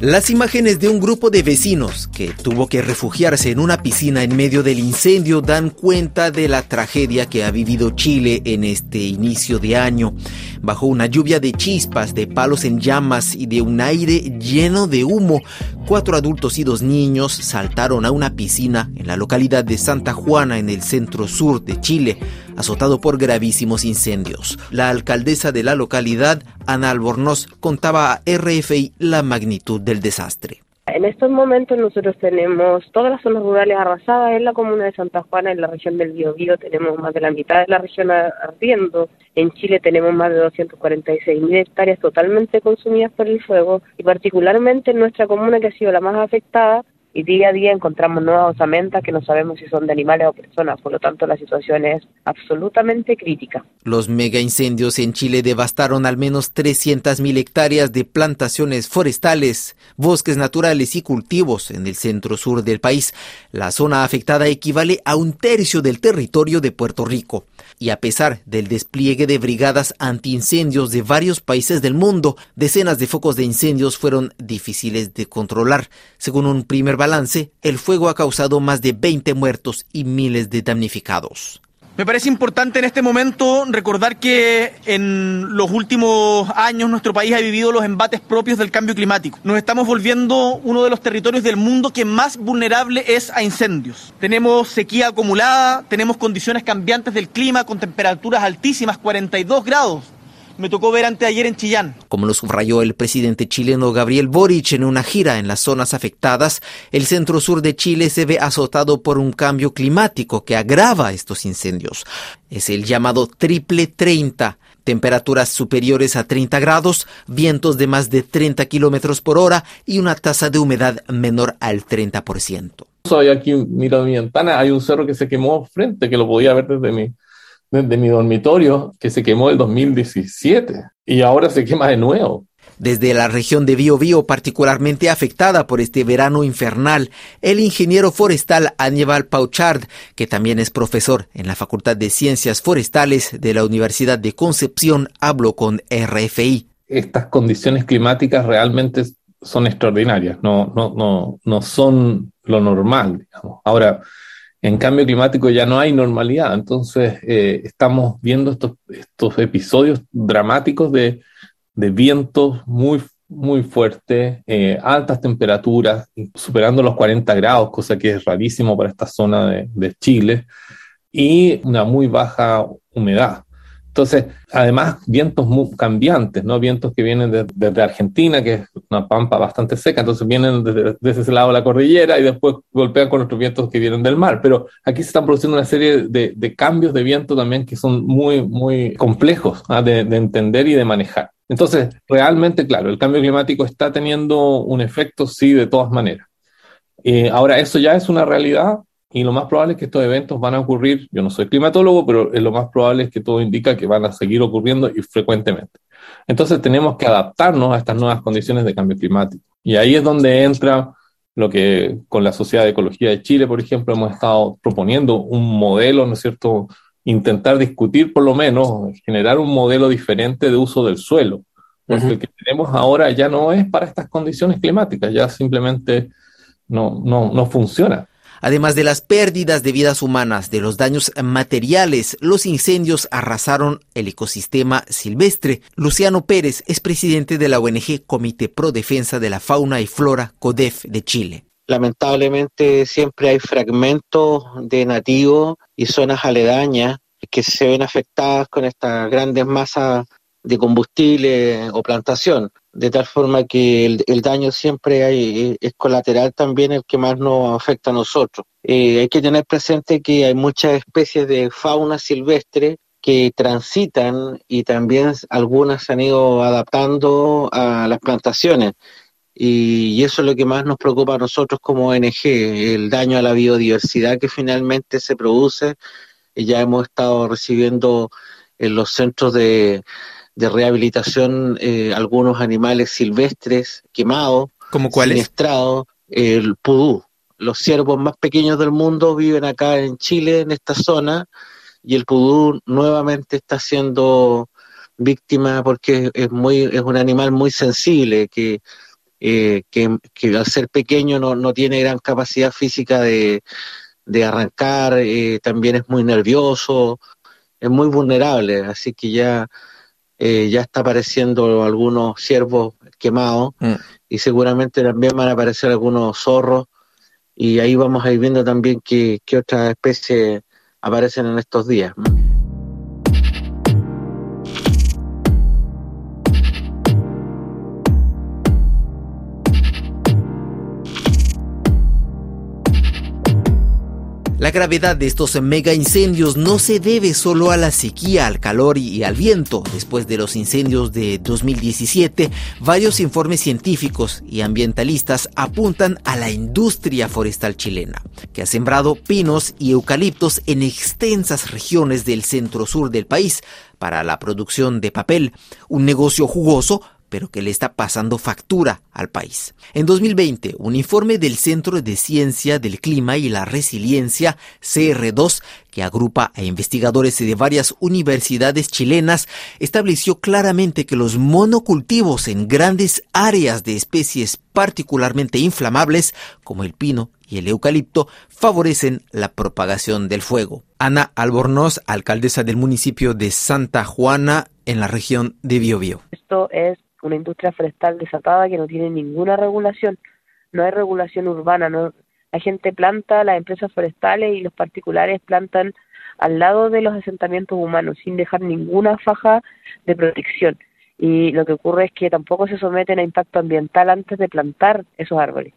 Las imágenes de un grupo de vecinos que tuvo que refugiarse en una piscina en medio del incendio dan cuenta de la tragedia que ha vivido Chile en este inicio de año. Bajo una lluvia de chispas, de palos en llamas y de un aire lleno de humo, cuatro adultos y dos niños saltaron a una piscina en la localidad de Santa Juana en el centro sur de Chile azotado por gravísimos incendios. La alcaldesa de la localidad, Ana Albornoz, contaba a RFI la magnitud del desastre. En estos momentos nosotros tenemos todas las zonas rurales arrasadas en la comuna de Santa Juana, en la región del Biobío tenemos más de la mitad de la región ardiendo, en Chile tenemos más de 246 mil hectáreas totalmente consumidas por el fuego y particularmente en nuestra comuna que ha sido la más afectada y día a día encontramos nuevas osamentas que no sabemos si son de animales o personas, por lo tanto la situación es absolutamente crítica. Los mega incendios en Chile devastaron al menos 300.000 hectáreas de plantaciones forestales, bosques naturales y cultivos en el centro sur del país. La zona afectada equivale a un tercio del territorio de Puerto Rico. Y a pesar del despliegue de brigadas antiincendios de varios países del mundo, decenas de focos de incendios fueron difíciles de controlar. Según un primer balance, el fuego ha causado más de 20 muertos y miles de damnificados. Me parece importante en este momento recordar que en los últimos años nuestro país ha vivido los embates propios del cambio climático. Nos estamos volviendo uno de los territorios del mundo que más vulnerable es a incendios. Tenemos sequía acumulada, tenemos condiciones cambiantes del clima con temperaturas altísimas, 42 grados me tocó ver anteayer en Chillán. Como lo subrayó el presidente chileno Gabriel Boric en una gira en las zonas afectadas, el centro sur de Chile se ve azotado por un cambio climático que agrava estos incendios. Es el llamado triple 30 temperaturas superiores a 30 grados, vientos de más de 30 kilómetros por hora y una tasa de humedad menor al 30%. Soy aquí, miro mi ventana, hay un cerro que se quemó frente, que lo podía ver desde mi, de mi dormitorio que se quemó el 2017 y ahora se quema de nuevo. Desde la región de Biobío, particularmente afectada por este verano infernal, el ingeniero forestal Aníbal Pauchard, que también es profesor en la Facultad de Ciencias Forestales de la Universidad de Concepción, habló con RFI. Estas condiciones climáticas realmente son extraordinarias, no, no, no, no son lo normal. Digamos. Ahora, en cambio climático ya no hay normalidad, entonces eh, estamos viendo estos, estos episodios dramáticos de, vientos muy, muy fuertes, eh, altas temperaturas, superando los 40 grados, cosa que es rarísimo para esta zona de, de Chile, y una muy baja humedad. Entonces, además, vientos muy cambiantes, ¿no? Vientos que vienen desde Argentina, que es una pampa bastante seca, entonces vienen desde, ese lado de la cordillera y después golpean con otros vientos que vienen del mar. Pero aquí se están produciendo una serie de, cambios de viento también que son muy, muy complejos ¿ah? de, de entender y de manejar. Entonces, realmente, claro, el cambio climático está teniendo un efecto, sí, de todas maneras. Eh, ahora, eso ya es una realidad, y lo más probable es que estos eventos van a ocurrir, yo no soy climatólogo, pero lo más probable es que todo indica que van a seguir ocurriendo y frecuentemente. Entonces tenemos que adaptarnos a estas nuevas condiciones de cambio climático. Y ahí es donde entra lo que con la Sociedad de Ecología de Chile, por ejemplo, hemos estado proponiendo un modelo, ¿no es cierto? Intentar discutir por lo menos, generar un modelo diferente de uso del suelo. Porque el que tenemos ahora ya no es para estas condiciones climáticas, ya simplemente no, no, no funciona. Además de las pérdidas de vidas humanas, de los daños materiales, los incendios arrasaron el ecosistema silvestre. Luciano Pérez es presidente de la ONG Comité Pro Defensa de la Fauna y Flora CODEF de Chile. Lamentablemente siempre hay fragmentos de nativos y zonas aledañas que se ven afectadas con estas grandes masas de combustible o plantación de tal forma que el, daño siempre hay, es colateral también el que más nos afecta a nosotros. Eh, hay que tener presente que hay muchas especies de fauna silvestre que transitan y también algunas se han ido adaptando a las plantaciones. Y, eso es lo que más nos preocupa a nosotros como ONG, el daño a la biodiversidad que finalmente se produce. ya hemos estado recibiendo en los centros de, de rehabilitación eh, algunos animales silvestres quemados, ¿Como cuáles? siniestrados, el pudú. Los ciervos más pequeños del mundo viven acá en Chile, en esta zona, y el pudú nuevamente está siendo víctima porque es muy es un animal muy sensible que eh, que, al ser pequeño no, no, tiene gran capacidad física de, de arrancar, eh, también es muy nervioso, es muy vulnerable, así que ya, eh, ya está apareciendo algunos ciervos quemados mm. y seguramente también van a aparecer algunos zorros y ahí vamos a ir viendo también qué, qué otras especies aparecen en estos días. La gravedad de estos mega incendios no se debe solo a la sequía, al calor y al viento. Después de los incendios de 2017, varios informes científicos y ambientalistas apuntan a la industria forestal chilena, que ha sembrado pinos y eucaliptos en extensas regiones del centro-sur del país para la producción de papel, un negocio jugoso pero que le está pasando factura al país. En 2020, un informe del Centro de Ciencia del Clima y la Resiliencia, CR2, que agrupa a investigadores de varias universidades chilenas, estableció claramente que los monocultivos en grandes áreas de especies particularmente inflamables, como el pino y el eucalipto, favorecen la propagación del fuego. Ana Albornoz, alcaldesa del municipio de Santa Juana, en la región de Biobío. Esto es una industria forestal desatada que no tiene ninguna regulación, no hay regulación urbana, la gente planta, las empresas forestales y los particulares plantan al lado de los asentamientos humanos sin dejar ninguna faja de protección. Y lo que ocurre es que tampoco se someten a impacto ambiental antes de plantar esos árboles.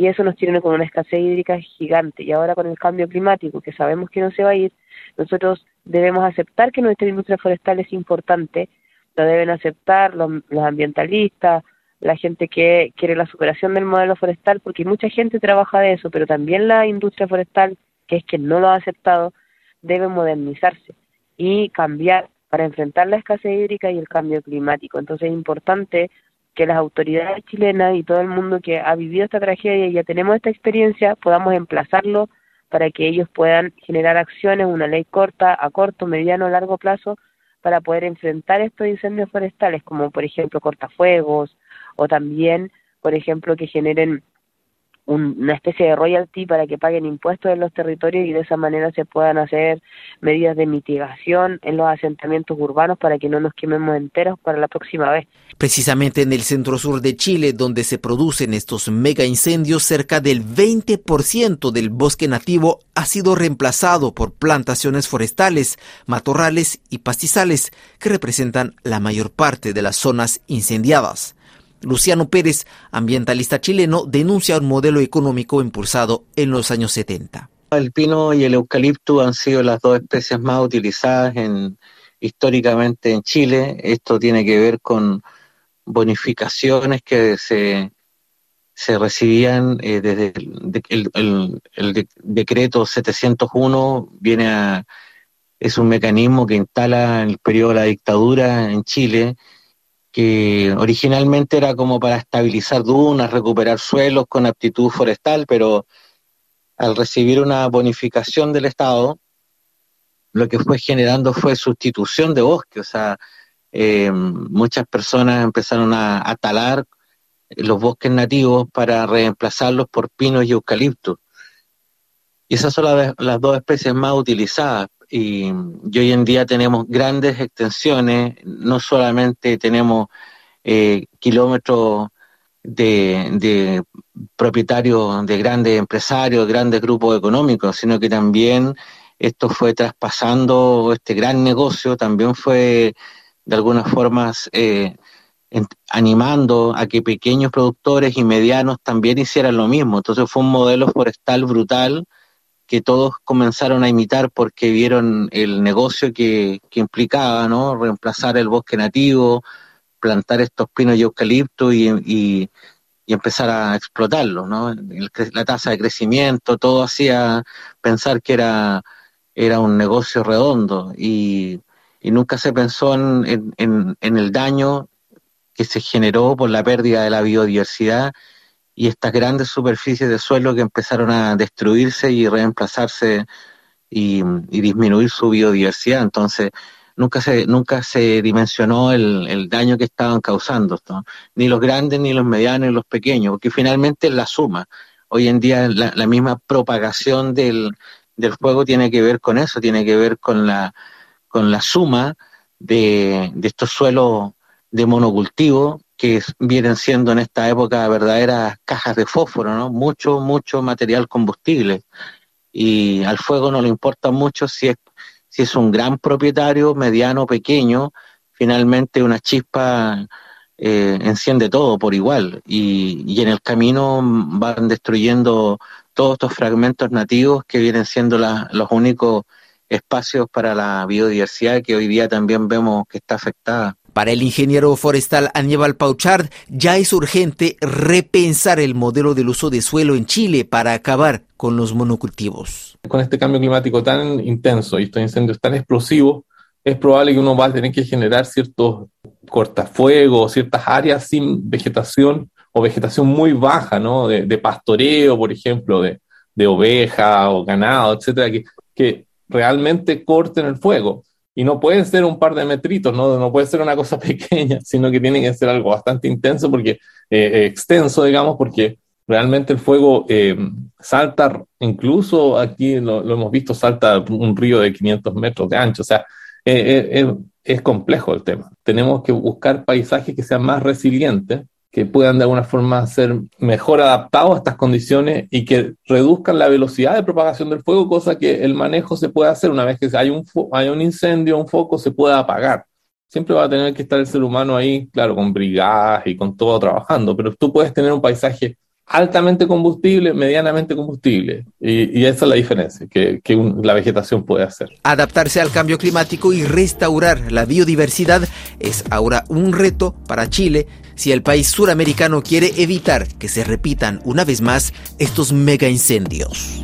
Y eso nos tiene con una escasez hídrica gigante. Y ahora con el cambio climático, que sabemos que no se va a ir, nosotros debemos aceptar que nuestra industria forestal es importante lo deben aceptar los, ambientalistas, la gente que quiere la superación del modelo forestal, porque mucha gente trabaja de eso, pero también la industria forestal, que es quien no lo ha aceptado, debe modernizarse y cambiar para enfrentar la escasez hídrica y el cambio climático. Entonces es importante que las autoridades chilenas y todo el mundo que ha vivido esta tragedia y ya tenemos esta experiencia, podamos emplazarlo para que ellos puedan generar acciones, una ley corta, a corto, mediano, largo plazo, para poder enfrentar estos incendios forestales, como por ejemplo cortafuegos o también, por ejemplo, que generen una especie de royalty para que paguen impuestos en los territorios y de esa manera se puedan hacer medidas de mitigación en los asentamientos urbanos para que no nos quememos enteros para la próxima vez. Precisamente en el centro sur de Chile, donde se producen estos mega incendios, cerca del 20% del bosque nativo ha sido reemplazado por plantaciones forestales, matorrales y pastizales, que representan la mayor parte de las zonas incendiadas. Luciano Pérez, ambientalista chileno, denuncia un modelo económico impulsado en los años 70. El pino y el eucalipto han sido las dos especies más utilizadas en, históricamente en Chile. Esto tiene que ver con bonificaciones que se, se recibían eh, desde el, el, decreto 701, viene a, es un mecanismo que instala el periodo de la dictadura en Chile que originalmente era como para estabilizar dunas, recuperar suelos con aptitud forestal, pero al recibir una bonificación del Estado, lo que fue generando fue sustitución de bosque, o sea, eh, muchas personas empezaron a, talar los bosques nativos para reemplazarlos por pinos y eucaliptos. Y esas son las dos especies más utilizadas, y, hoy en día tenemos grandes extensiones, no solamente tenemos eh, kilómetros de, propietarios de grandes empresarios, grandes grupos económicos, sino que también esto fue traspasando este gran negocio, también fue de algunas formas eh, animando a que pequeños productores y medianos también hicieran lo mismo. Entonces fue un modelo forestal brutal que todos comenzaron a imitar porque vieron el negocio que, implicaba, ¿no? Reemplazar el bosque nativo, plantar estos pinos y eucaliptos y, empezar a explotarlos, ¿no? la tasa de crecimiento, todo hacía pensar que era, era un negocio redondo y, nunca se pensó en, en el daño que se generó por la pérdida de la biodiversidad y estas grandes superficies de suelo que empezaron a destruirse y reemplazarse y, disminuir su biodiversidad. Entonces, nunca se, nunca se dimensionó el, daño que estaban causando, ni los grandes, ni los medianos, ni los pequeños, porque finalmente es la suma. Hoy en día la, misma propagación del, del fuego tiene que ver con eso, tiene que ver con la, con la suma de, de estos suelos de monocultivo que vienen siendo en esta época verdaderas cajas de fósforo, ¿no? Mucho, mucho material combustible. Y al fuego no le importa mucho si es, si es un gran propietario, mediano, pequeño, finalmente una chispa eh, enciende todo por igual. Y, y en el camino van destruyendo todos estos fragmentos nativos que vienen siendo los únicos espacios para la biodiversidad que hoy día también vemos que está afectada. Para el ingeniero forestal Aníbal Pauchard, ya es urgente repensar el modelo del uso de suelo en Chile para acabar con los monocultivos. Con este cambio climático tan intenso y estos incendios tan explosivos, es probable que uno va a tener que generar ciertos cortafuegos, ciertas áreas sin vegetación o vegetación muy baja, ¿no? De, pastoreo, por ejemplo, de, de oveja o ganado, etcétera, que, que realmente corten el fuego. Y no pueden ser un par de metritos, ¿no? no puede ser una cosa pequeña, sino que tiene que ser algo bastante intenso, porque eh, eh, extenso, digamos, porque realmente el fuego eh, salta, incluso aquí lo, hemos visto, salta un río de 500 metros de ancho, o sea, es complejo el tema. Tenemos que buscar paisajes que sean más resilientes que puedan de alguna forma ser mejor adaptados a estas condiciones y que reduzcan la velocidad de propagación del fuego, cosa que el manejo se puede hacer una vez que hay un, hay un incendio, un foco, se pueda apagar. Siempre va a tener que estar el ser humano ahí, claro, con brigadas y con todo trabajando, pero tú puedes tener un paisaje altamente combustible, medianamente combustible. Y, esa es la diferencia que, la vegetación puede hacer. Adaptarse al cambio climático y restaurar la biodiversidad es ahora un reto para Chile si el país suramericano quiere evitar que se repitan una vez más estos mega incendios.